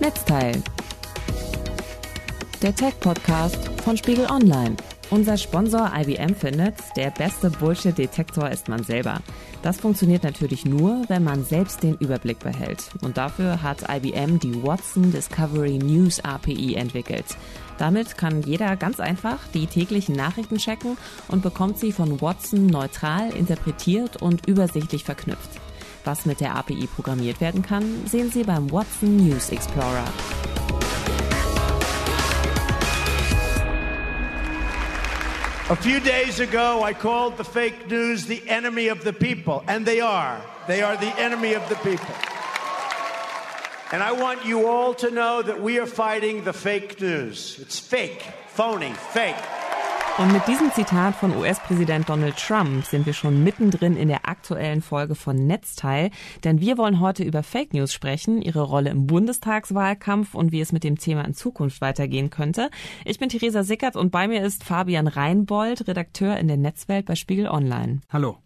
Netzteil. Der Tech-Podcast von Spiegel Online. Unser Sponsor IBM findet, der beste Bullshit-Detektor ist man selber. Das funktioniert natürlich nur, wenn man selbst den Überblick behält. Und dafür hat IBM die Watson Discovery News API entwickelt. Damit kann jeder ganz einfach die täglichen Nachrichten checken und bekommt sie von Watson neutral interpretiert und übersichtlich verknüpft. Was mit der API programmiert werden kann, sehen Sie beim Watson News Explorer. A few days ago, I called the fake news the enemy of the people, and they are. They are the enemy of the people. And I want you all to know that we are fighting the fake news. It's fake, phony, fake. Und mit diesem Zitat von US-Präsident Donald Trump sind wir schon mittendrin in der aktuellen Folge von Netzteil, denn wir wollen heute über Fake News sprechen, ihre Rolle im Bundestagswahlkampf und wie es mit dem Thema in Zukunft weitergehen könnte. Ich bin Theresa Sickert und bei mir ist Fabian Reinbold, Redakteur in der Netzwelt bei Spiegel Online. Hallo.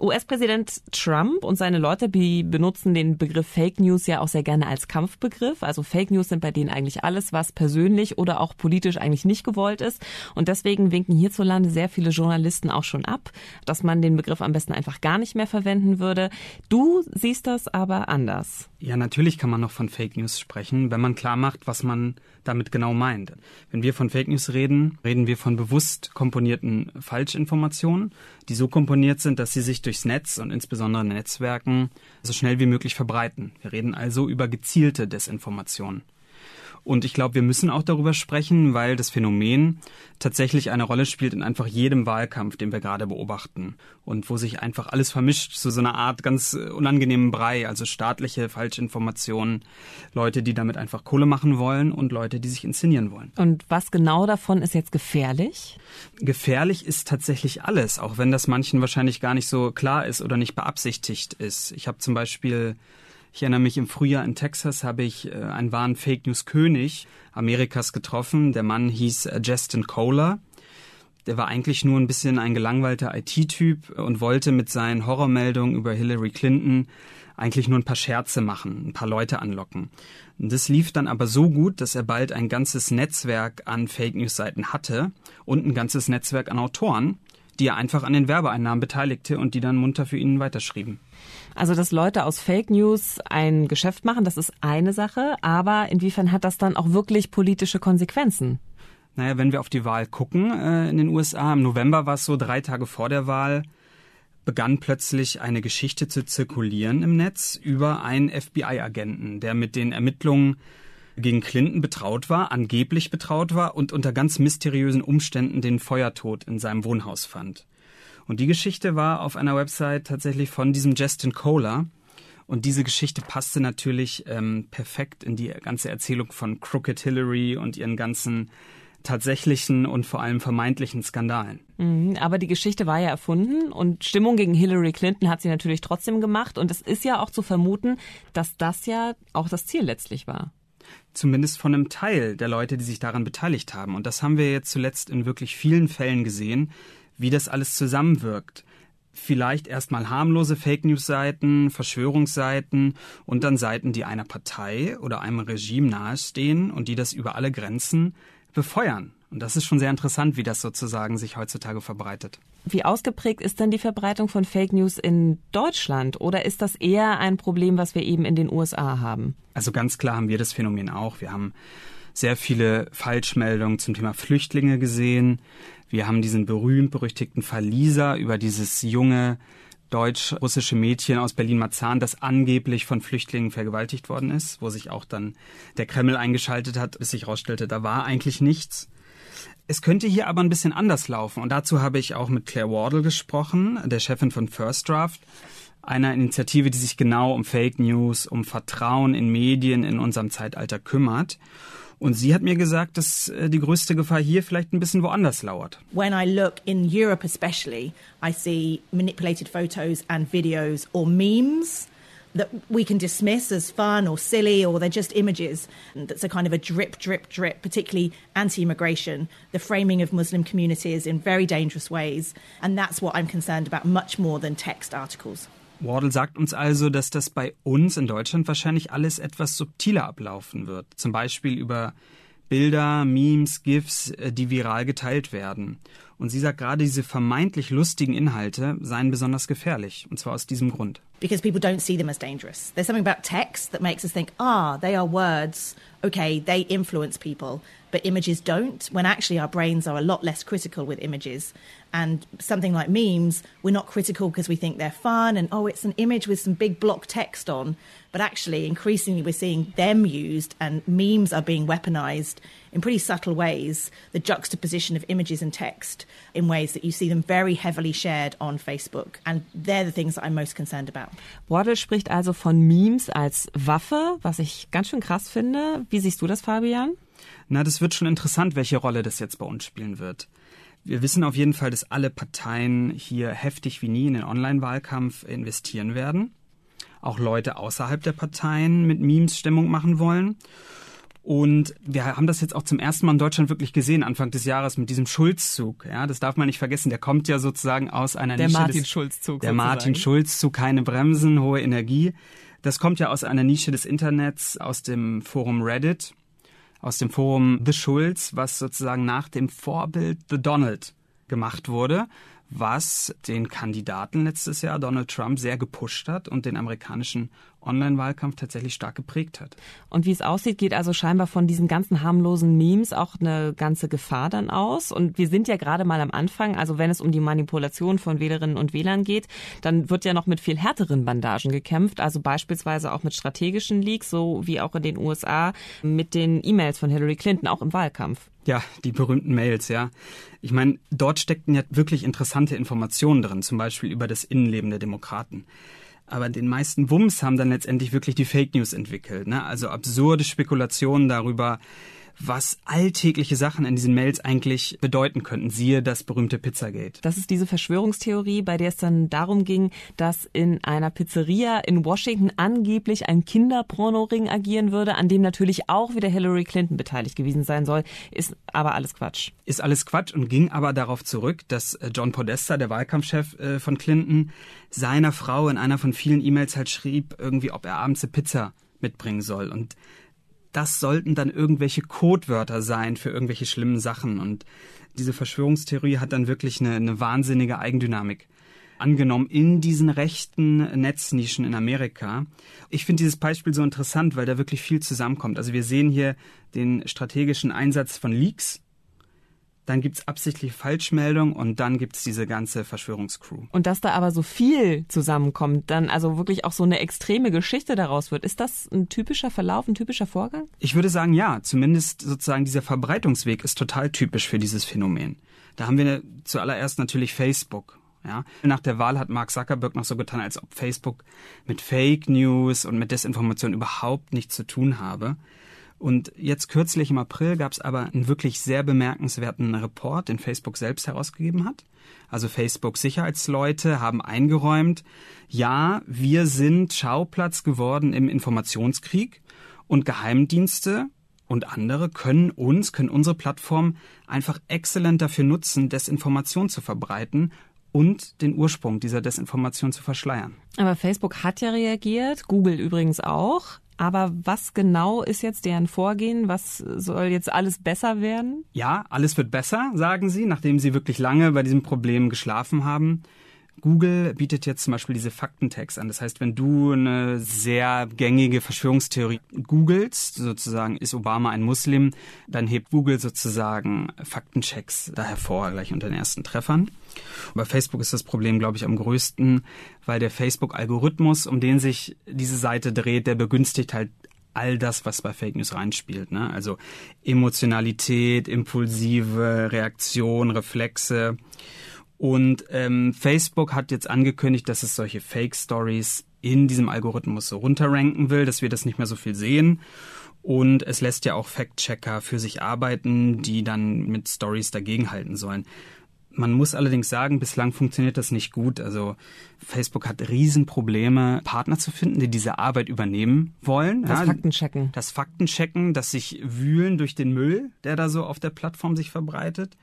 US-Präsident Trump und seine Leute benutzen den Begriff Fake News ja auch sehr gerne als Kampfbegriff. Also Fake News sind bei denen eigentlich alles, was persönlich oder auch politisch eigentlich nicht gewollt ist. Und deswegen winken hierzulande sehr viele Journalisten auch schon ab, dass man den Begriff am besten einfach gar nicht mehr verwenden würde. Du siehst das aber anders. Ja, natürlich kann man noch von Fake News sprechen, wenn man klar macht, was man damit genau meint. Wenn wir von Fake News reden, reden wir von bewusst komponierten Falschinformationen, die so komponiert sind, dass sie sich durchs Netz und insbesondere in Netzwerken so schnell wie möglich verbreiten. Wir reden also über gezielte Desinformationen. Und ich glaube, wir müssen auch darüber sprechen, weil das Phänomen tatsächlich eine Rolle spielt in einfach jedem Wahlkampf, den wir gerade beobachten. Und wo sich einfach alles vermischt zu so einer Art ganz unangenehmen Brei, also staatliche Falschinformationen, Leute, die damit einfach Kohle machen wollen und Leute, die sich inszenieren wollen. Und was genau davon ist jetzt gefährlich? Gefährlich ist tatsächlich alles, auch wenn das manchen wahrscheinlich gar nicht so klar ist oder nicht beabsichtigt ist. Ich habe zum Beispiel ich erinnere mich, im Frühjahr in Texas habe ich äh, einen wahren Fake News König Amerikas getroffen. Der Mann hieß äh, Justin Kohler. Der war eigentlich nur ein bisschen ein gelangweilter IT-Typ und wollte mit seinen Horrormeldungen über Hillary Clinton eigentlich nur ein paar Scherze machen, ein paar Leute anlocken. Das lief dann aber so gut, dass er bald ein ganzes Netzwerk an Fake News Seiten hatte und ein ganzes Netzwerk an Autoren, die er einfach an den Werbeeinnahmen beteiligte und die dann munter für ihn weiterschrieben. Also, dass Leute aus Fake News ein Geschäft machen, das ist eine Sache, aber inwiefern hat das dann auch wirklich politische Konsequenzen? Naja, wenn wir auf die Wahl gucken äh, in den USA, im November war es so, drei Tage vor der Wahl, begann plötzlich eine Geschichte zu zirkulieren im Netz über einen FBI-Agenten, der mit den Ermittlungen gegen Clinton betraut war, angeblich betraut war und unter ganz mysteriösen Umständen den Feuertod in seinem Wohnhaus fand. Und die Geschichte war auf einer Website tatsächlich von diesem Justin Kohler. Und diese Geschichte passte natürlich ähm, perfekt in die ganze Erzählung von Crooked Hillary und ihren ganzen tatsächlichen und vor allem vermeintlichen Skandalen. Mhm, aber die Geschichte war ja erfunden und Stimmung gegen Hillary Clinton hat sie natürlich trotzdem gemacht. Und es ist ja auch zu vermuten, dass das ja auch das Ziel letztlich war. Zumindest von einem Teil der Leute, die sich daran beteiligt haben. Und das haben wir jetzt zuletzt in wirklich vielen Fällen gesehen, wie das alles zusammenwirkt. Vielleicht erstmal harmlose Fake News Seiten, Verschwörungsseiten und dann Seiten, die einer Partei oder einem Regime nahestehen und die das über alle Grenzen befeuern. Und das ist schon sehr interessant, wie das sozusagen sich heutzutage verbreitet. Wie ausgeprägt ist denn die Verbreitung von Fake News in Deutschland oder ist das eher ein Problem, was wir eben in den USA haben? Also ganz klar haben wir das Phänomen auch. Wir haben sehr viele Falschmeldungen zum Thema Flüchtlinge gesehen. Wir haben diesen berühmt-berüchtigten Fall Lisa über dieses junge deutsch-russische Mädchen aus Berlin-Marzahn, das angeblich von Flüchtlingen vergewaltigt worden ist, wo sich auch dann der Kreml eingeschaltet hat, bis sich herausstellte, da war eigentlich nichts. Es könnte hier aber ein bisschen anders laufen und dazu habe ich auch mit Claire Wardle gesprochen, der Chefin von First Draft, einer Initiative, die sich genau um Fake News, um Vertrauen in Medien in unserem Zeitalter kümmert. Und sie hat mir gesagt, dass äh, die größte Gefahr hier vielleicht ein bisschen woanders lauert. When I look in Europe especially, I see manipulated photos and videos or memes that we can dismiss as fun or silly or they're just images. That's a kind of a drip, drip, drip, particularly anti immigration, the framing of Muslim communities in very dangerous ways. And that's what I'm concerned about much more than text articles. Wardle sagt uns also, dass das bei uns in Deutschland wahrscheinlich alles etwas subtiler ablaufen wird. Zum Beispiel über Bilder, Memes, GIFs, äh, die viral geteilt werden. Und sie sagt gerade, diese vermeintlich lustigen Inhalte seien besonders gefährlich. Und zwar aus diesem Grund. Because people don't see them as dangerous. There's something about text that makes us think, ah, they are words. Okay, they influence people. But images don't, when actually our brains are a lot less critical with images. And something like memes, we're not critical because we think they're fun and, oh, it's an image with some big block text on. But actually, increasingly, we're seeing them used and memes are being weaponized in pretty subtle ways. The juxtaposition of images and text in ways that you see them very heavily shared on Facebook. And they're the things that I'm most concerned about. Wardle spricht also von Memes als Waffe, was ich ganz schön krass finde. Wie siehst du das, Fabian? Na, das wird schon interessant, welche Rolle das jetzt bei uns spielen wird. Wir wissen auf jeden Fall, dass alle Parteien hier heftig wie nie in den Online-Wahlkampf investieren werden. Auch Leute außerhalb der Parteien mit Memes Stimmung machen wollen. Und wir haben das jetzt auch zum ersten Mal in Deutschland wirklich gesehen, Anfang des Jahres mit diesem Schulzzug. Ja, das darf man nicht vergessen. Der kommt ja sozusagen aus einer der Nische Martin des, Schulz-Zug. Der sozusagen. Martin Schulz-Zug, keine Bremsen, hohe Energie. Das kommt ja aus einer Nische des Internets, aus dem Forum Reddit aus dem Forum The Schulz, was sozusagen nach dem Vorbild The Donald gemacht wurde, was den Kandidaten letztes Jahr Donald Trump sehr gepusht hat und den amerikanischen Online-Wahlkampf tatsächlich stark geprägt hat. Und wie es aussieht, geht also scheinbar von diesen ganzen harmlosen Memes auch eine ganze Gefahr dann aus. Und wir sind ja gerade mal am Anfang, also wenn es um die Manipulation von Wählerinnen und Wählern geht, dann wird ja noch mit viel härteren Bandagen gekämpft, also beispielsweise auch mit strategischen Leaks, so wie auch in den USA mit den E-Mails von Hillary Clinton, auch im Wahlkampf. Ja, die berühmten Mails, ja. Ich meine, dort steckten ja wirklich interessante Informationen drin, zum Beispiel über das Innenleben der Demokraten. Aber den meisten Wumms haben dann letztendlich wirklich die Fake News entwickelt. Ne? Also absurde Spekulationen darüber, was alltägliche Sachen in diesen Mails eigentlich bedeuten könnten. Siehe das berühmte Pizzagate. Das ist diese Verschwörungstheorie, bei der es dann darum ging, dass in einer Pizzeria in Washington angeblich ein Kinderpornoring agieren würde, an dem natürlich auch wieder Hillary Clinton beteiligt gewesen sein soll. Ist aber alles Quatsch. Ist alles Quatsch und ging aber darauf zurück, dass äh, John Podesta, der Wahlkampfchef äh, von Clinton, seiner Frau in einer von vielen E-Mails halt schrieb, irgendwie, ob er abends eine Pizza mitbringen soll. Und das sollten dann irgendwelche Codewörter sein für irgendwelche schlimmen Sachen. Und diese Verschwörungstheorie hat dann wirklich eine, eine wahnsinnige Eigendynamik angenommen in diesen rechten Netznischen in Amerika. Ich finde dieses Beispiel so interessant, weil da wirklich viel zusammenkommt. Also wir sehen hier den strategischen Einsatz von Leaks, dann gibt's absichtliche Falschmeldung und dann gibt's diese ganze Verschwörungscrew. Und dass da aber so viel zusammenkommt, dann also wirklich auch so eine extreme Geschichte daraus wird, ist das ein typischer Verlauf, ein typischer Vorgang? Ich würde sagen, ja. Zumindest sozusagen dieser Verbreitungsweg ist total typisch für dieses Phänomen. Da haben wir zuallererst natürlich Facebook. Ja, nach der Wahl hat Mark Zuckerberg noch so getan, als ob Facebook mit Fake News und mit Desinformation überhaupt nichts zu tun habe. Und jetzt kürzlich im April gab es aber einen wirklich sehr bemerkenswerten Report, den Facebook selbst herausgegeben hat. Also Facebook Sicherheitsleute haben eingeräumt, ja, wir sind Schauplatz geworden im Informationskrieg und Geheimdienste und andere können uns, können unsere Plattform einfach exzellent dafür nutzen, Desinformation zu verbreiten und den Ursprung dieser Desinformation zu verschleiern. Aber Facebook hat ja reagiert, Google übrigens auch. Aber was genau ist jetzt deren Vorgehen? Was soll jetzt alles besser werden? Ja, alles wird besser, sagen sie, nachdem sie wirklich lange bei diesem Problem geschlafen haben. Google bietet jetzt zum Beispiel diese Faktentext an. Das heißt, wenn du eine sehr gängige Verschwörungstheorie googelst, sozusagen ist Obama ein Muslim, dann hebt Google sozusagen Faktenchecks da hervor, gleich unter den ersten Treffern. Bei Facebook ist das Problem, glaube ich, am größten, weil der Facebook-Algorithmus, um den sich diese Seite dreht, der begünstigt halt all das, was bei Fake News reinspielt. Ne? Also Emotionalität, impulsive Reaktion, Reflexe. Und ähm, Facebook hat jetzt angekündigt, dass es solche Fake Stories in diesem Algorithmus so runterranken will, dass wir das nicht mehr so viel sehen. Und es lässt ja auch Fact-Checker für sich arbeiten, die dann mit Stories dagegenhalten sollen. Man muss allerdings sagen, bislang funktioniert das nicht gut. Also Facebook hat Riesenprobleme, Partner zu finden, die diese Arbeit übernehmen wollen. Das ja, Faktenchecken. Das Faktenchecken, das sich wühlen durch den Müll, der da so auf der Plattform sich verbreitet.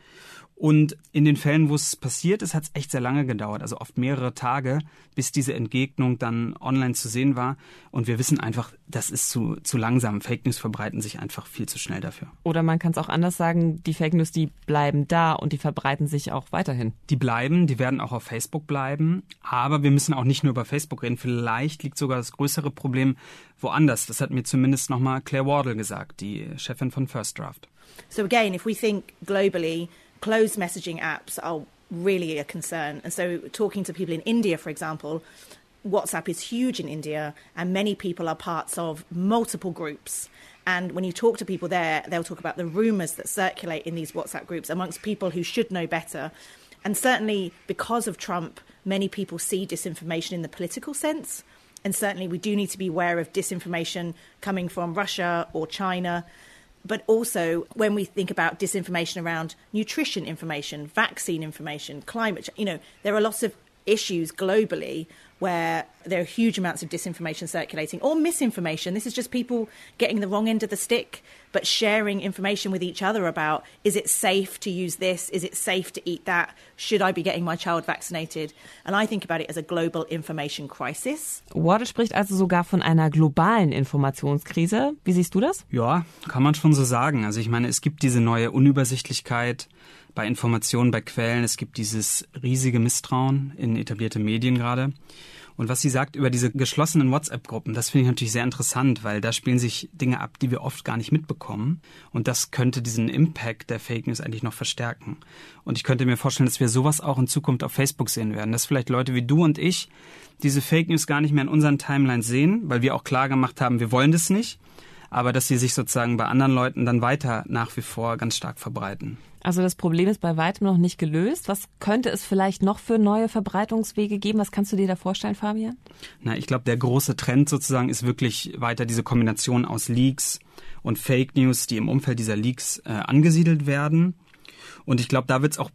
Und in den Fällen, wo es passiert ist, hat es echt sehr lange gedauert, also oft mehrere Tage, bis diese Entgegnung dann online zu sehen war. Und wir wissen einfach, das ist zu, zu langsam. Fake News verbreiten sich einfach viel zu schnell dafür. Oder man kann es auch anders sagen, die Fake News, die bleiben da und die verbreiten sich auch weiterhin. Die bleiben, die werden auch auf Facebook bleiben. Aber wir müssen auch nicht nur über Facebook reden. Vielleicht liegt sogar das größere Problem woanders. Das hat mir zumindest nochmal Claire Wardle gesagt, die Chefin von First Draft. So again, if we think globally, closed messaging apps are really a concern. And so, talking to people in India, for example, WhatsApp is huge in India, and many people are parts of multiple groups. And when you talk to people there, they'll talk about the rumors that circulate in these WhatsApp groups amongst people who should know better. And certainly, because of Trump, many people see disinformation in the political sense. And certainly, we do need to be aware of disinformation coming from Russia or China but also when we think about disinformation around nutrition information, vaccine information, climate, you know, there are lots of issues globally where there are huge amounts of disinformation circulating or misinformation. This is just people getting the wrong end of the stick, but sharing information with each other about is it safe to use this? Is it safe to eat that? Should I be getting my child vaccinated? And I think about it as a global information crisis. Ward spricht also sogar von einer globalen Informationskrise. Wie siehst du das? Ja, kann man schon so sagen. Also ich meine, es gibt diese neue Unübersichtlichkeit bei Informationen, bei Quellen. Es gibt dieses riesige Misstrauen in etablierte Medien gerade. Und was sie sagt über diese geschlossenen WhatsApp-Gruppen, das finde ich natürlich sehr interessant, weil da spielen sich Dinge ab, die wir oft gar nicht mitbekommen. Und das könnte diesen Impact der Fake News eigentlich noch verstärken. Und ich könnte mir vorstellen, dass wir sowas auch in Zukunft auf Facebook sehen werden, dass vielleicht Leute wie du und ich diese Fake News gar nicht mehr in unseren Timelines sehen, weil wir auch klar gemacht haben, wir wollen das nicht aber dass sie sich sozusagen bei anderen Leuten dann weiter nach wie vor ganz stark verbreiten. Also das Problem ist bei weitem noch nicht gelöst. Was könnte es vielleicht noch für neue Verbreitungswege geben? Was kannst du dir da vorstellen, Fabian? Na, ich glaube, der große Trend sozusagen ist wirklich weiter diese Kombination aus Leaks und Fake News, die im Umfeld dieser Leaks äh, angesiedelt werden. Und ich glaube, da wird es auch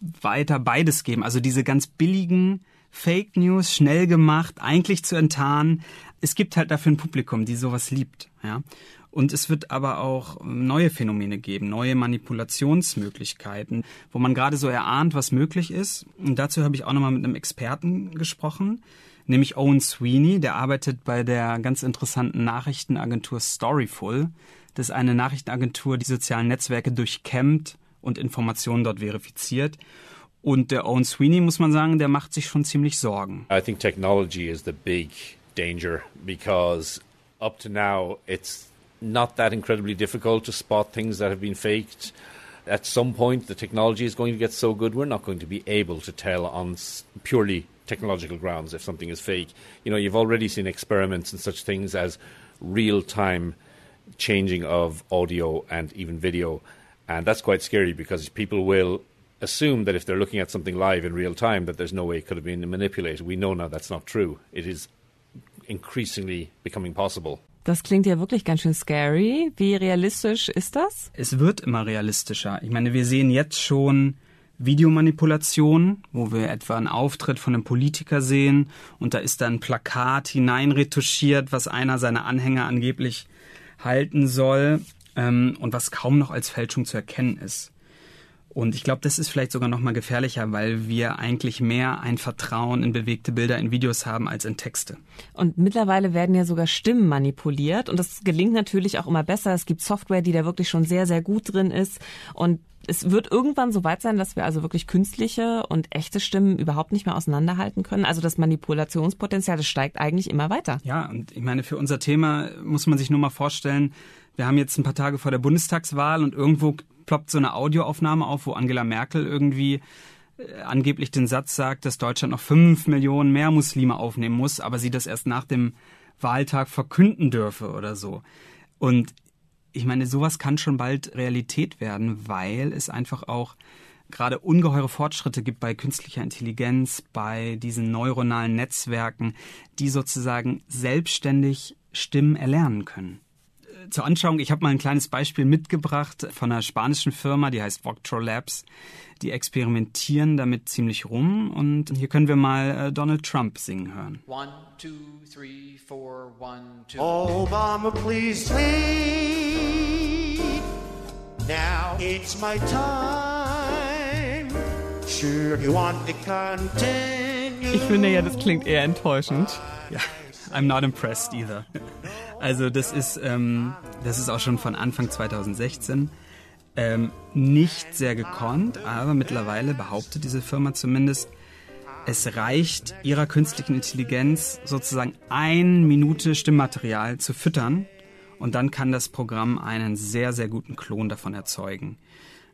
weiter beides geben. Also diese ganz billigen Fake News, schnell gemacht, eigentlich zu enttarnen. Es gibt halt dafür ein Publikum, die sowas liebt. Ja? Und es wird aber auch neue Phänomene geben, neue Manipulationsmöglichkeiten, wo man gerade so erahnt, was möglich ist. Und dazu habe ich auch nochmal mit einem Experten gesprochen, nämlich Owen Sweeney, der arbeitet bei der ganz interessanten Nachrichtenagentur Storyful. Das ist eine Nachrichtenagentur, die sozialen Netzwerke durchkämmt und Informationen dort verifiziert. Und der Owen Sweeney, muss man sagen, der macht sich schon ziemlich Sorgen. I think technology is the big danger because up to now it's not that incredibly difficult to spot things that have been faked. At some point, the technology is going to get so good, we're not going to be able to tell on purely technological grounds if something is fake. You know, you've already seen experiments and such things as real time changing of audio and even video. And that's quite scary because people will assume that if they're looking at something live in real time, that there's no way it could have been manipulated. We know now that's not true. It is increasingly becoming possible. Das klingt ja wirklich ganz schön scary. Wie realistisch ist das? Es wird immer realistischer. Ich meine, wir sehen jetzt schon Videomanipulationen, wo wir etwa einen Auftritt von einem Politiker sehen und da ist dann ein Plakat hineinretuschiert, was einer seiner Anhänger angeblich halten soll ähm, und was kaum noch als Fälschung zu erkennen ist. Und ich glaube, das ist vielleicht sogar noch mal gefährlicher, weil wir eigentlich mehr ein Vertrauen in bewegte Bilder in Videos haben als in Texte. Und mittlerweile werden ja sogar Stimmen manipuliert und das gelingt natürlich auch immer besser. Es gibt Software, die da wirklich schon sehr, sehr gut drin ist und es wird irgendwann so weit sein, dass wir also wirklich künstliche und echte Stimmen überhaupt nicht mehr auseinanderhalten können. Also das Manipulationspotenzial, das steigt eigentlich immer weiter. Ja, und ich meine, für unser Thema muss man sich nur mal vorstellen, wir haben jetzt ein paar Tage vor der Bundestagswahl und irgendwo ploppt so eine Audioaufnahme auf, wo Angela Merkel irgendwie äh, angeblich den Satz sagt, dass Deutschland noch fünf Millionen mehr Muslime aufnehmen muss, aber sie das erst nach dem Wahltag verkünden dürfe oder so. Und ich meine, sowas kann schon bald Realität werden, weil es einfach auch gerade ungeheure Fortschritte gibt bei künstlicher Intelligenz, bei diesen neuronalen Netzwerken, die sozusagen selbstständig Stimmen erlernen können zur Anschauung, ich habe mal ein kleines Beispiel mitgebracht von einer spanischen Firma, die heißt Voctro Labs. Die experimentieren damit ziemlich rum und hier können wir mal äh, Donald Trump singen hören. One, two, three, four, one, two. Obama, please lead. Now it's my time. sure you want to continue. Ich finde ja, das klingt eher enttäuschend. Ja, I'm not impressed either. Also das ist, ähm, das ist auch schon von Anfang 2016. Ähm, nicht sehr gekonnt, aber mittlerweile behauptet diese Firma zumindest, es reicht ihrer künstlichen Intelligenz sozusagen ein Minute Stimmmaterial zu füttern und dann kann das Programm einen sehr, sehr guten Klon davon erzeugen.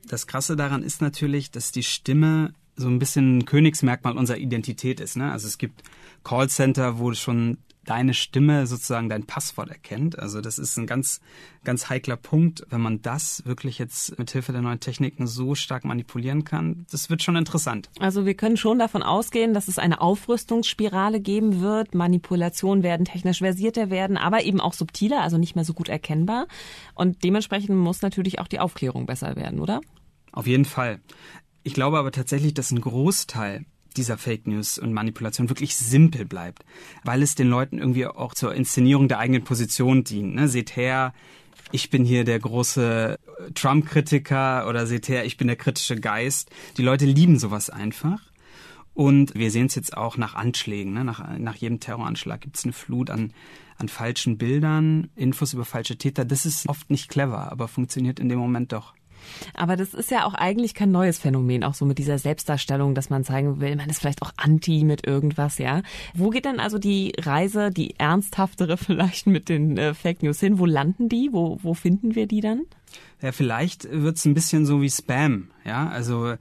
Das Krasse daran ist natürlich, dass die Stimme so ein bisschen ein Königsmerkmal unserer Identität ist. Ne? Also es gibt Callcenter, wo schon deine Stimme sozusagen dein Passwort erkennt. Also das ist ein ganz, ganz heikler Punkt, wenn man das wirklich jetzt mit Hilfe der neuen Techniken so stark manipulieren kann. Das wird schon interessant. Also wir können schon davon ausgehen, dass es eine Aufrüstungsspirale geben wird. Manipulationen werden technisch versierter werden, aber eben auch subtiler, also nicht mehr so gut erkennbar. Und dementsprechend muss natürlich auch die Aufklärung besser werden, oder? Auf jeden Fall. Ich glaube aber tatsächlich, dass ein Großteil dieser Fake News und Manipulation wirklich simpel bleibt, weil es den Leuten irgendwie auch zur Inszenierung der eigenen Position dient. Ne? Seht her, ich bin hier der große Trump-Kritiker oder seht her, ich bin der kritische Geist. Die Leute lieben sowas einfach. Und wir sehen es jetzt auch nach Anschlägen. Ne? Nach, nach jedem Terroranschlag gibt es eine Flut an, an falschen Bildern, Infos über falsche Täter. Das ist oft nicht clever, aber funktioniert in dem Moment doch. Aber das ist ja auch eigentlich kein neues Phänomen, auch so mit dieser Selbstdarstellung, dass man zeigen will, man ist vielleicht auch anti mit irgendwas, ja. Wo geht denn also die Reise, die ernsthaftere vielleicht mit den äh, Fake News hin? Wo landen die? Wo, wo finden wir die dann? Ja, vielleicht wird's ein bisschen so wie Spam, ja. Also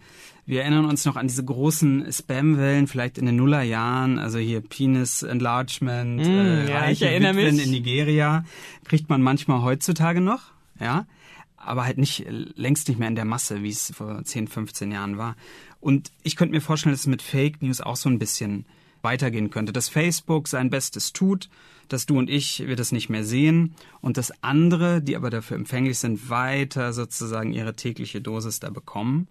wir erinnern uns noch an diese großen Spam-Wellen, vielleicht in den Nullerjahren, also hier Penis Enlargement, mm, äh, ja, ich erinnere Witwen mich. in Nigeria, kriegt man manchmal heutzutage noch, ja aber halt nicht längst nicht mehr in der Masse, wie es vor 10, 15 Jahren war. Und ich könnte mir vorstellen, dass es mit Fake News auch so ein bisschen weitergehen könnte, dass Facebook sein Bestes tut, dass du und ich wir das nicht mehr sehen und dass andere, die aber dafür empfänglich sind, weiter sozusagen ihre tägliche Dosis da bekommen.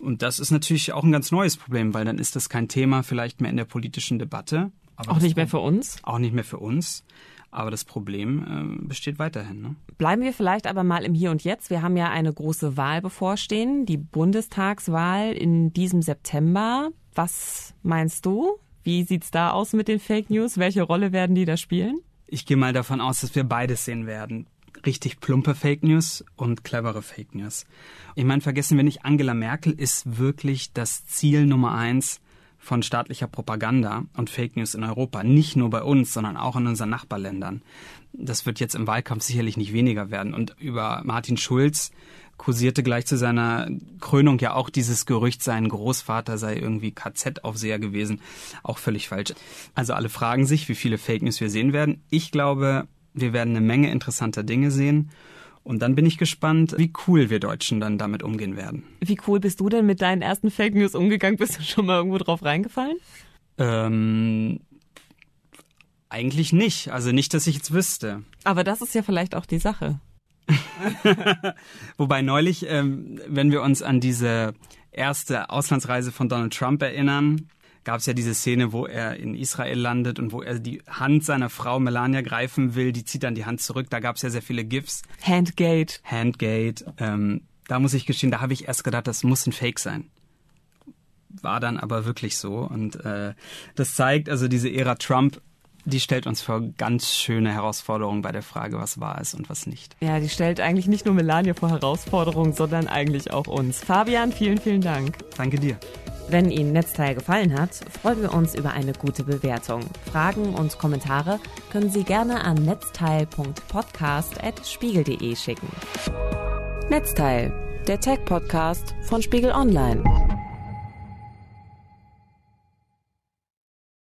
Und das ist natürlich auch ein ganz neues Problem, weil dann ist das kein Thema vielleicht mehr in der politischen Debatte. auch nicht mehr für uns? Auch nicht mehr für uns. Aber das Problem äh, besteht weiterhin. Ne? Bleiben wir vielleicht aber mal im Hier und Jetzt. Wir haben ja eine große Wahl bevorstehen, die Bundestagswahl in diesem September. Was meinst du? Wie sieht's da aus mit den Fake News? Welche Rolle werden die da spielen? Ich gehe mal davon aus, dass wir beides sehen werden. Richtig plumpe Fake News und clevere Fake News. Ich meine, vergessen wir nicht, Angela Merkel ist wirklich das Ziel Nummer eins von staatlicher Propaganda und Fake News in Europa. Nicht nur bei uns, sondern auch in unseren Nachbarländern. Das wird jetzt im Wahlkampf sicherlich nicht weniger werden. Und über Martin Schulz kursierte gleich zu seiner Krönung ja auch dieses Gerücht, sein Großvater sei irgendwie KZ-Aufseher gewesen. Auch völlig falsch. Also alle fragen sich, wie viele Fake News wir sehen werden. Ich glaube, wir werden eine Menge interessanter Dinge sehen. Und dann bin ich gespannt, wie cool wir Deutschen dann damit umgehen werden. Wie cool bist du denn mit deinen ersten Fake News umgegangen? Bist du schon mal irgendwo drauf reingefallen? Ähm, eigentlich nicht. Also nicht, dass ich jetzt wüsste. Aber das ist ja vielleicht auch die Sache. Wobei neulich, ähm, wenn wir uns an diese erste Auslandsreise von Donald Trump erinnern, gab es ja diese Szene, wo er in Israel landet und wo er die Hand seiner Frau Melania greifen will. Die zieht dann die Hand zurück. Da gab es ja sehr viele GIFs. Handgate. Handgate. Ähm, da muss ich gestehen, da habe ich erst gedacht, das muss ein Fake sein. War dann aber wirklich so. Und äh, das zeigt also diese Ära Trump die stellt uns vor ganz schöne Herausforderungen bei der Frage, was wahr ist und was nicht. Ja, die stellt eigentlich nicht nur Melania vor Herausforderungen, sondern eigentlich auch uns. Fabian, vielen, vielen Dank. Danke dir. Wenn Ihnen Netzteil gefallen hat, freuen wir uns über eine gute Bewertung. Fragen und Kommentare können Sie gerne an netzteil.podcast.spiegel.de schicken. Netzteil, der Tech-Podcast von Spiegel Online.